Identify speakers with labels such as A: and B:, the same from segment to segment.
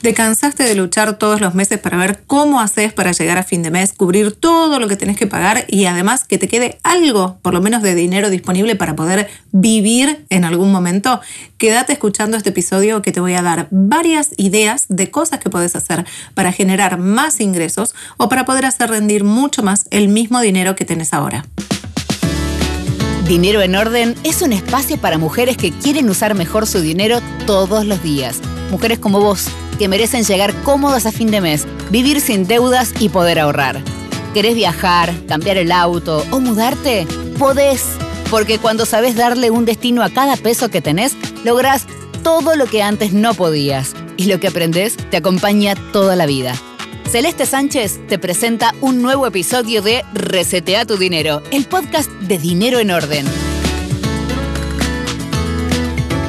A: ¿Te cansaste de luchar todos los meses para ver cómo haces para llegar a fin de mes, cubrir todo lo que tenés que pagar y además que te quede algo, por lo menos de dinero disponible para poder vivir en algún momento? Quédate escuchando este episodio que te voy a dar varias ideas de cosas que puedes hacer para generar más ingresos o para poder hacer rendir mucho más el mismo dinero que tenés ahora.
B: Dinero en Orden es un espacio para mujeres que quieren usar mejor su dinero todos los días. Mujeres como vos que merecen llegar cómodas a fin de mes, vivir sin deudas y poder ahorrar. ¿Querés viajar, cambiar el auto o mudarte? Podés, porque cuando sabes darle un destino a cada peso que tenés, lográs todo lo que antes no podías. Y lo que aprendés te acompaña toda la vida. Celeste Sánchez te presenta un nuevo episodio de Resetea tu Dinero, el podcast de Dinero en Orden.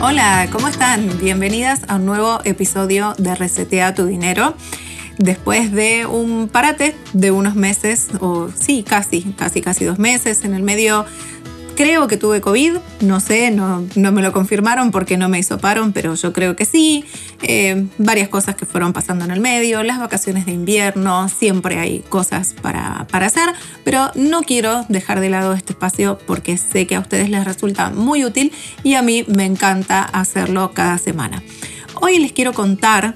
A: Hola, ¿cómo están? Bienvenidas a un nuevo episodio de Resetea tu Dinero. Después de un parate de unos meses, o sí, casi, casi, casi dos meses, en el medio creo que tuve COVID, no sé, no, me lo confirmaron porque no me hisoparon, pero yo creo que sí. Eh, varias cosas que fueron pasando en el medio, las vacaciones de invierno, siempre hay cosas para, para hacer, pero no quiero dejar de lado este espacio porque sé que a ustedes les resulta muy útil y a mí me encanta hacerlo cada semana. Hoy les quiero contar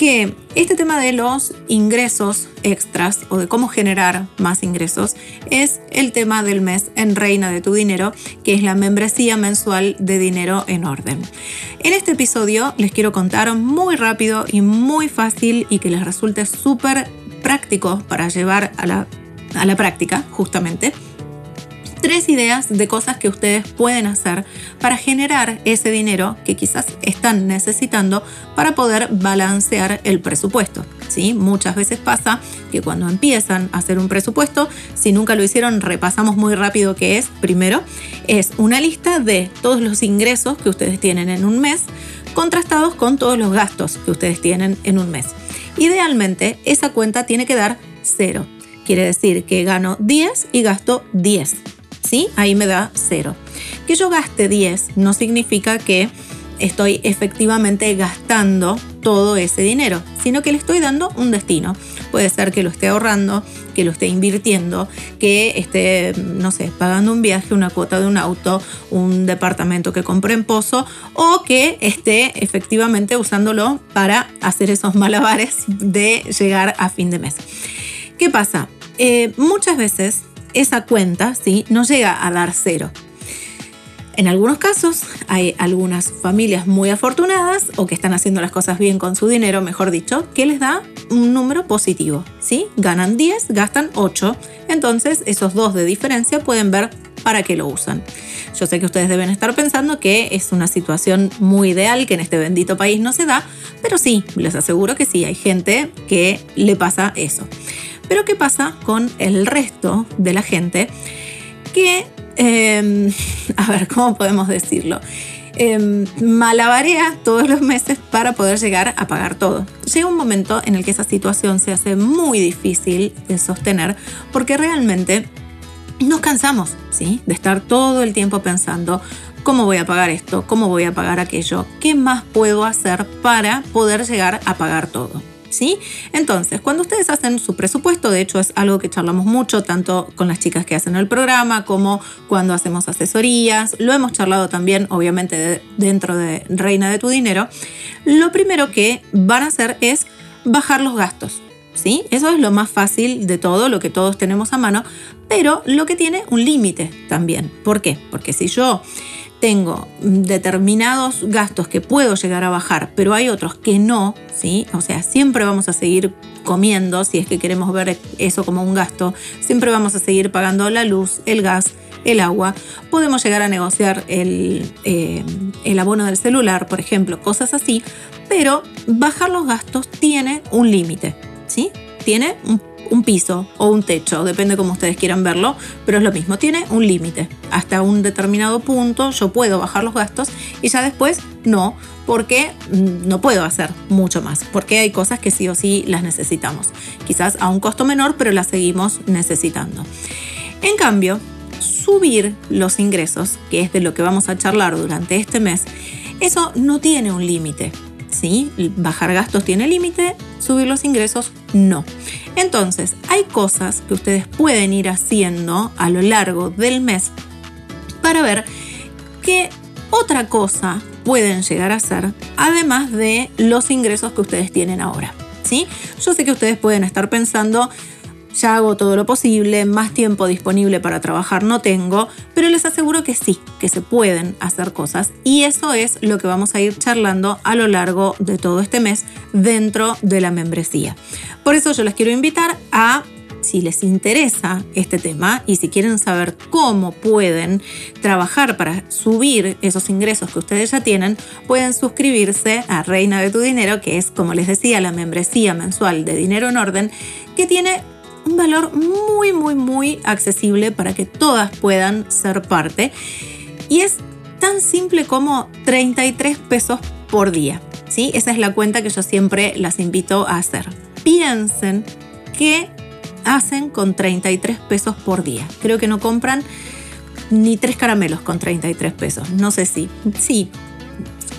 A: que este tema de los ingresos extras o de cómo generar más ingresos es el tema del mes en Reina de tu Dinero, que es la membresía mensual de dinero en orden. En este episodio les quiero contar muy rápido y muy fácil y que les resulte súper práctico para llevar a la, a la práctica justamente tres ideas de cosas que ustedes pueden hacer para generar ese dinero que quizás están necesitando para poder balancear el presupuesto. ¿sí? Muchas veces pasa que cuando empiezan a hacer un presupuesto, si nunca lo hicieron, repasamos muy rápido qué es. Primero, es una lista de todos los ingresos que ustedes tienen en un mes contrastados con todos los gastos que ustedes tienen en un mes. Idealmente, esa cuenta tiene que dar cero. Quiere decir que gano 10 y gasto 10. ¿Sí? Ahí me da cero. Que yo gaste 10 no significa que estoy efectivamente gastando todo ese dinero, sino que le estoy dando un destino. Puede ser que lo esté ahorrando, que lo esté invirtiendo, que esté, no sé, pagando un viaje, una cuota de un auto, un departamento que compré en Pozo, o que esté efectivamente usándolo para hacer esos malabares de llegar a fin de mes. ¿Qué pasa? Eh, muchas veces esa cuenta ¿sí? no llega a dar cero. En algunos casos hay algunas familias muy afortunadas o que están haciendo las cosas bien con su dinero, mejor dicho, que les da un número positivo. ¿sí? Ganan 10, gastan 8. Entonces esos dos de diferencia pueden ver para qué lo usan. Yo sé que ustedes deben estar pensando que es una situación muy ideal, que en este bendito país no se da, pero sí, les aseguro que sí, hay gente que le pasa eso. Pero ¿qué pasa con el resto de la gente que, em, a ver, ¿cómo podemos decirlo? Eh, malabarea todos los meses para poder llegar a pagar todo. Llega un momento en el que esa situación se hace muy difícil de sostener porque realmente nos cansamos ¿sí? de estar todo el tiempo pensando cómo voy a pagar esto, cómo voy a pagar aquello, qué más puedo hacer para poder llegar a pagar todo. ¿Sí? Entonces, cuando ustedes hacen su presupuesto, de hecho es algo que charlamos mucho, tanto con las chicas que hacen el programa como cuando hacemos asesorías, lo hemos charlado también, obviamente, dentro de Reina de tu Dinero, lo primero que van a hacer es bajar los gastos. ¿Sí? Eso es lo más fácil de todo, lo que todos tenemos a mano, pero lo que tiene un límite también. ¿Por qué? Porque si yo tengo determinados gastos que puedo llegar a bajar, pero hay otros que no, ¿sí? O sea, siempre vamos a seguir comiendo, si es que queremos ver eso como un gasto, siempre vamos a seguir pagando la luz, el gas, el agua. Podemos llegar a negociar el, eh, el abono del celular, por ejemplo, cosas así, pero bajar los gastos tiene un límite, ¿sí? Tiene un un piso o un techo, depende como ustedes quieran verlo, pero es lo mismo, tiene un límite. Hasta un determinado punto yo puedo bajar los gastos y ya después no, porque mm, no puedo hacer mucho más, porque hay cosas que sí o sí las necesitamos. Quizás a un costo menor, pero las seguimos necesitando. En cambio, subir los ingresos, que es de lo que vamos a charlar durante este mes, eso no tiene un límite. ¿Sí? Bajar gastos tiene límite, subir los ingresos no. Entonces, hay cosas que ustedes pueden ir haciendo a lo largo del mes para ver qué otra cosa pueden llegar a hacer, además de los ingresos que ustedes tienen ahora. ¿sí? Yo sé que ustedes pueden estar pensando, ya hago todo lo posible, más tiempo disponible para trabajar no tengo, pero les aseguro que sí, que se pueden hacer cosas y eso es lo que vamos a ir charlando a lo largo de todo este mes dentro de la membresía. Por eso yo les quiero invitar a si les interesa este tema y si quieren saber cómo pueden trabajar para subir esos ingresos que ustedes ya tienen, pueden suscribirse a Reina de tu Dinero, que es, como les decía, la membresía mensual de Dinero en Orden, que tiene un valor muy, muy, muy accesible para que todas puedan ser parte. Y es tan simple como 33 pesos por día. ¿sí? Esa es la cuenta que yo siempre las invito a hacer. Piensen que hacen con 33 pesos por día. Creo que no compran ni tres caramelos con 33 pesos. No sé si. Sí,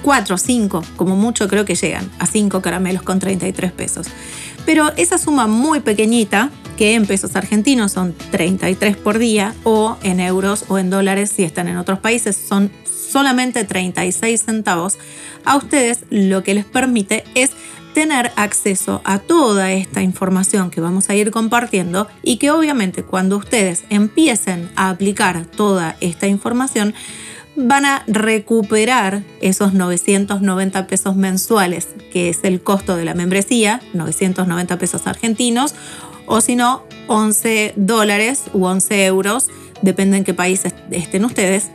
A: cuatro, cinco, como mucho creo que llegan a cinco caramelos con 33 pesos. Pero esa suma muy pequeñita, que en pesos argentinos son 33 por día, o en euros o en dólares si están en otros países, son solamente 36 centavos, a ustedes lo que les permite es tener acceso a toda esta información que vamos a ir compartiendo y que obviamente cuando ustedes empiecen a aplicar toda esta información, van a recuperar esos 990 pesos mensuales, que es el costo de la membresía, 990 pesos argentinos, o si no, 11 dólares u 11 euros, depende en qué país estén ustedes.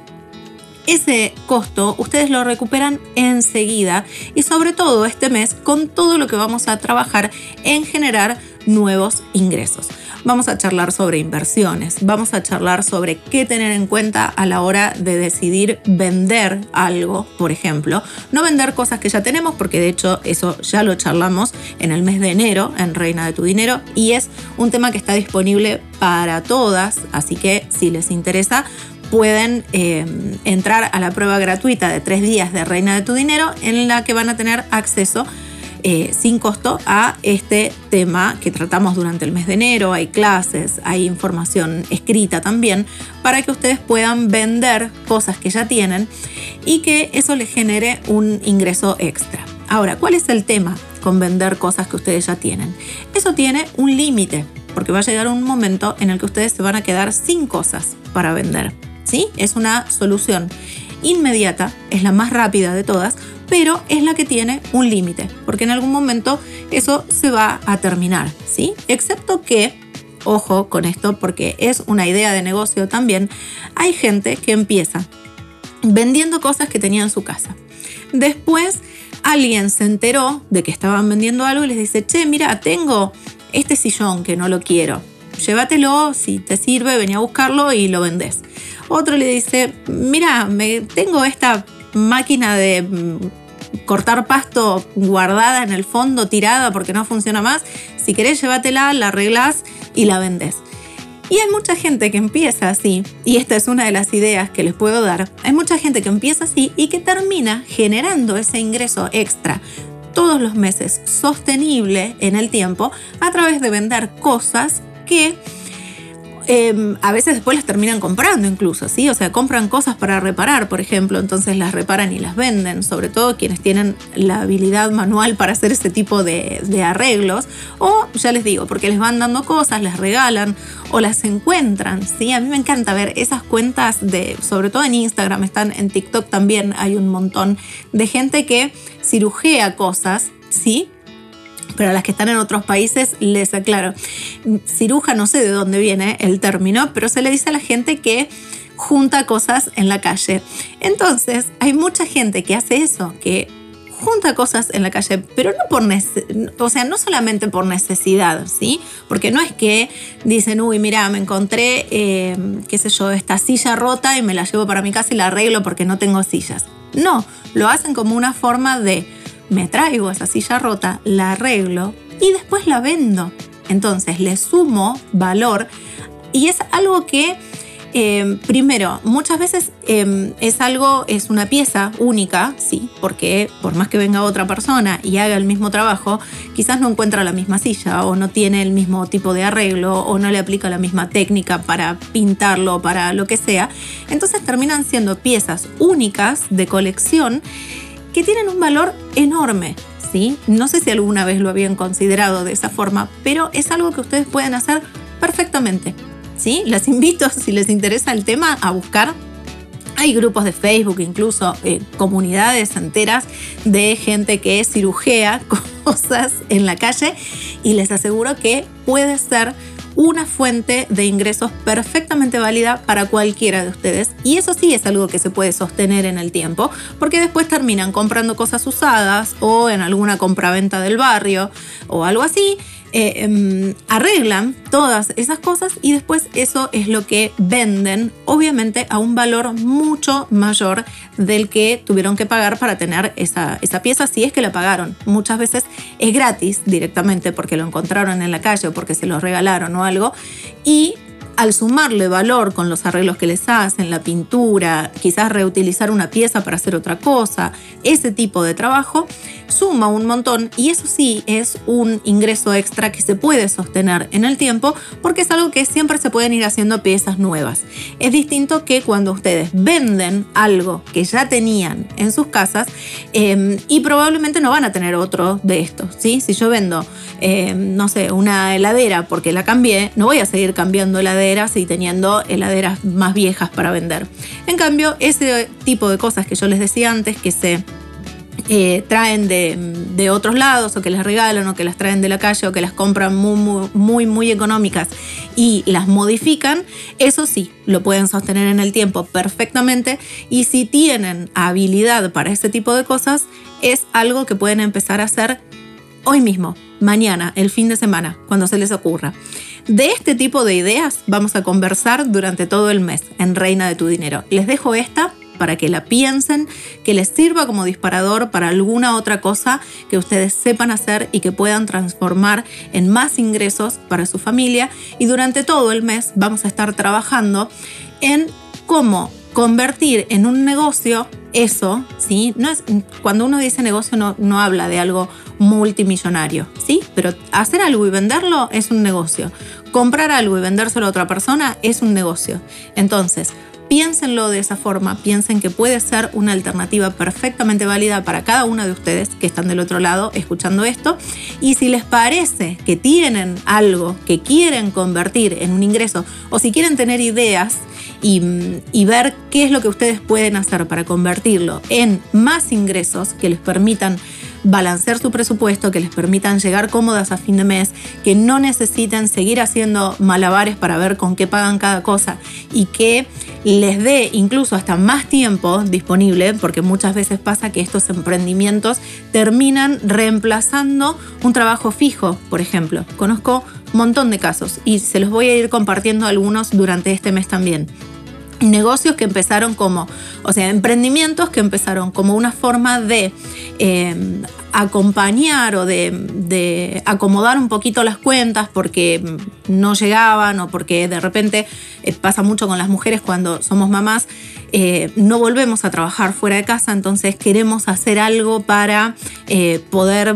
A: Ese costo ustedes lo recuperan enseguida y sobre todo este mes con todo lo que vamos a trabajar en generar nuevos ingresos. Vamos a charlar sobre inversiones, vamos a charlar sobre qué tener en cuenta a la hora de decidir vender algo, por ejemplo. No vender cosas que ya tenemos, porque de hecho eso ya lo charlamos en el mes de enero en Reina de tu Dinero y es un tema que está disponible para todas, así que si les interesa pueden eh, entrar a la prueba gratuita de tres días de Reina de tu Dinero en la que van a tener acceso eh, sin costo a este tema que tratamos durante el mes de enero. Hay clases, hay información escrita también para que ustedes puedan vender cosas que ya tienen y que eso les genere un ingreso extra. Ahora, ¿cuál es el tema con vender cosas que ustedes ya tienen? Eso tiene un límite, porque va a llegar un momento en el que ustedes se van a quedar sin cosas para vender. ¿Sí? Es una solución inmediata, es la más rápida de todas, pero es la que tiene un límite, porque en algún momento eso se va a terminar, ¿sí? Excepto que, ojo con esto, porque es una idea de negocio también, hay gente que empieza vendiendo cosas que tenía en su casa. Después alguien se enteró de que estaban vendiendo algo y les dice, che, mira, tengo este sillón que no lo quiero. Llévatelo, si te sirve, ven a buscarlo y lo vendes. Otro le dice, mira, me, tengo esta máquina de mm, cortar pasto guardada en el fondo, tirada porque no funciona más. Si querés, llévatela, la arreglas y la vendes. Y hay mucha gente que empieza así, y esta es una de las ideas que les puedo dar, hay mucha gente que empieza así y que termina generando ese ingreso extra todos los meses, sostenible en el tiempo, a través de vender cosas que Em, a veces después las terminan comprando incluso, ¿sí? O sea, compran cosas para reparar, por ejemplo, entonces las reparan y las venden, sobre todo quienes tienen la habilidad manual para hacer ese tipo de, arreglos, o ya les digo, porque les van dando cosas, les regalan o las encuentran, ¿sí? A mí me encanta ver esas cuentas de, sobre todo en Instagram, están en TikTok también, hay un montón de gente que cirujea cosas, ¿sí? Pero a las que están en otros países les aclaro. Ciruja no sé de dónde viene el término, pero se le dice a la gente que junta cosas en la calle. Entonces, hay mucha gente que hace eso, que junta cosas en la calle, pero no por o sea, no solamente por necesidad, ¿sí? Porque no es que dicen, uy, mira, me encontré, eh, qué sé yo, esta silla rota y me la llevo para mi casa y la arreglo porque no tengo sillas. No, lo hacen como una forma de me traigo esa silla rota, la arreglo y después la vendo. Entonces le sumo valor y es algo que eh, primero, muchas veces eh, es algo, es una pieza única, sí, porque por más que venga otra persona y haga el mismo trabajo, quizás no encuentra la misma silla o no tiene el mismo tipo de arreglo o no le aplica la misma técnica para pintarlo, para lo que sea. Entonces terminan siendo piezas únicas de colección que tienen un valor enorme. ¿sí? No sé si alguna vez lo habían considerado de esa forma, pero es algo que ustedes pueden hacer perfectamente. ¿sí? Las invito, si les interesa el tema, a buscar. Hay grupos de Facebook, incluso eh, comunidades enteras de gente que cirujea cosas en la calle y les aseguro que puede ser una fuente de ingresos perfectamente válida para cualquiera de ustedes. Y eso sí es algo que se puede sostener en el tiempo, porque después terminan comprando cosas usadas o en alguna compraventa del barrio o algo así eh, em, arreglan todas esas cosas y después eso es lo que venden, obviamente a un valor mucho mayor del que tuvieron que pagar para tener esa, esa pieza, si es que la pagaron. Muchas veces es gratis directamente porque lo encontraron en la calle o porque se lo regalaron o algo y al sumarle valor con los arreglos que les hacen, la pintura, quizás reutilizar una pieza para hacer otra cosa, ese tipo de trabajo, suma un montón y eso sí es un ingreso extra que se puede sostener en el tiempo porque es algo que siempre se pueden ir haciendo piezas nuevas. Es distinto que cuando ustedes venden algo que ya tenían en sus casas em, y probablemente no van a tener otro de estos. ¿sí? Si yo vendo, em, no sé, una heladera porque la cambié, no voy a seguir cambiando heladera y teniendo heladeras más viejas para vender. En cambio, ese tipo de cosas que yo les decía antes, que se eh, traen de, otros lados o que les regalan o que las traen de la calle o que las compran muy, muy, muy, económicas y las modifican, eso sí, lo pueden sostener en el tiempo perfectamente y si tienen habilidad para ese tipo de cosas, es algo que pueden empezar a hacer hoy mismo, mañana, el fin de semana, cuando se les ocurra. De este tipo de ideas vamos a conversar durante todo el mes en Reina de tu Dinero. Les dejo esta para que la piensen, que les sirva como disparador para alguna otra cosa que ustedes sepan hacer y que puedan transformar en más ingresos para su familia. Y durante todo el mes vamos a estar trabajando en cómo convertir en un negocio eso, ¿sí? No es, cuando uno dice negocio no, no habla de algo multimillonario, ¿sí? Pero hacer algo y venderlo es un negocio. Comprar algo y vendérselo a otra persona es un negocio. Entonces, piénsenlo de esa forma, piensen que puede ser una alternativa perfectamente válida para cada uno de ustedes que están del otro lado escuchando esto. Y si les parece que tienen algo que quieren convertir en un ingreso o si quieren tener ideas, y, ver qué es lo que ustedes pueden hacer para convertirlo en más ingresos que les permitan balancear su presupuesto, que les permitan llegar cómodas a fin de mes, que no necesiten seguir haciendo malabares para ver con qué pagan cada cosa y que les dé incluso hasta más tiempo disponible, porque muchas veces pasa que estos emprendimientos terminan reemplazando un trabajo fijo, por ejemplo. Conozco un montón de casos y se los voy a ir compartiendo algunos durante este mes también negocios que empezaron como, o sea, emprendimientos que empezaron como una forma de eh, acompañar o de, acomodar un poquito las cuentas porque no llegaban o porque de repente eh, pasa mucho con las mujeres cuando somos mamás, eh, no volvemos a trabajar fuera de casa, entonces queremos hacer algo para eh, poder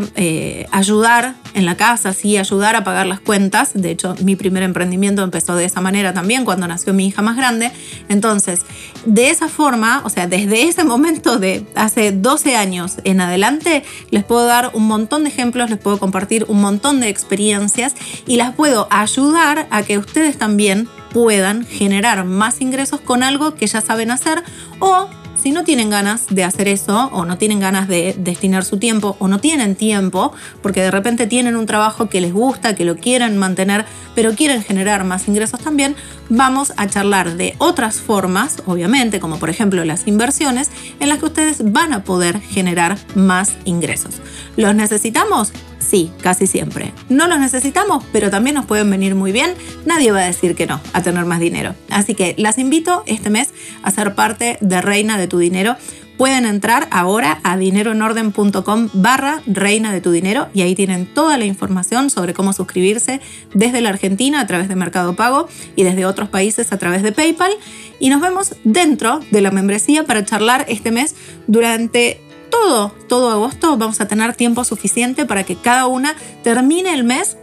A: ayudar en la casa, sí, ayudar a pagar las cuentas. De hecho, mi primer emprendimiento empezó de esa manera también cuando nació mi hija más grande. Entonces, de esa forma, o sea, desde ese momento de hace 12 años en adelante, les puedo dar un montón de ejemplos, les puedo compartir un montón de experiencias y las puedo ayudar a que ustedes también puedan generar más ingresos con algo que ya saben hacer o si no tienen ganas de hacer eso o no tienen ganas de destinar su tiempo o no tienen tiempo porque de repente tienen un trabajo que les gusta, que lo quieren mantener, pero quieren generar más ingresos también, vamos a charlar de otras formas, obviamente, como por ejemplo las inversiones, en las que ustedes van a poder generar más ingresos. ¿Los necesitamos? Sí, casi siempre. No los necesitamos, pero también nos pueden venir muy bien. Nadie va a decir que no a tener más dinero. Así que las invito este mes a ser parte de Reina de tu Dinero pueden entrar ahora a dineroenorden.com barra reina de tu dinero y ahí tienen toda la información sobre cómo suscribirse desde la Argentina a través de Mercado Pago y desde otros países a través de PayPal. Y nos vemos dentro de la membresía para charlar este mes durante todo, todo agosto. Vamos a tener tiempo suficiente para que cada una termine el mes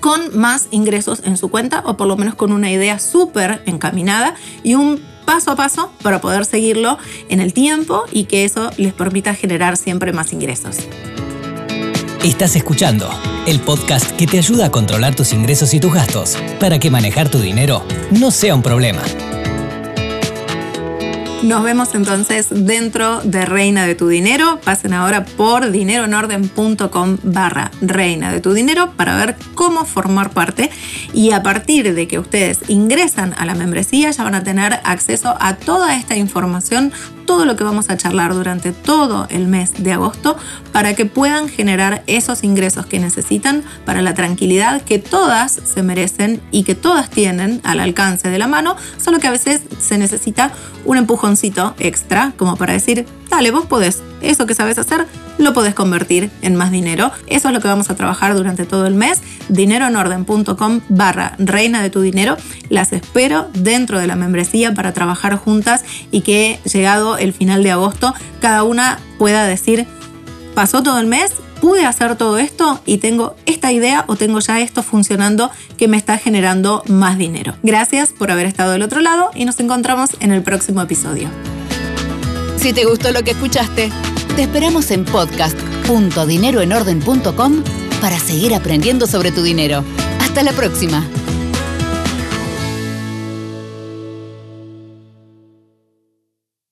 A: con más ingresos en su cuenta o por lo menos con una idea súper encaminada y un paso a paso para poder seguirlo en el tiempo y que eso les permita generar siempre más ingresos.
C: Estás escuchando el podcast que te ayuda a controlar tus ingresos y tus gastos para que manejar tu dinero no sea un problema.
A: Nos vemos entonces dentro de Reina de tu Dinero. Pasen ahora por dineroenorden.com barra Reina de tu Dinero para ver cómo formar parte. Y a partir de que ustedes ingresan a la membresía ya van a tener acceso a toda esta información todo lo que vamos a charlar durante todo el mes de agosto para que puedan generar esos ingresos que necesitan para la tranquilidad que todas se merecen y que todas tienen al alcance de la mano, solo que a veces se necesita un extra como para decir, dale, vos podés, eso que sabes hacer, lo podés convertir en más dinero. Eso es lo que vamos a trabajar durante todo el mes. Dineroenorden.com barra reina de tu dinero. Las espero dentro de la membresía para trabajar juntas y que llegado el final de agosto cada una pueda decir, pasó todo el mes, pude hacer todo esto y tengo esta idea o tengo ya esto funcionando que me está generando más dinero. Gracias por haber estado del otro lado y nos encontramos en el próximo episodio.
B: Si te gustó lo que escuchaste, te esperamos en podcast.dineroenorden.com para seguir aprendiendo sobre tu dinero. Hasta la próxima.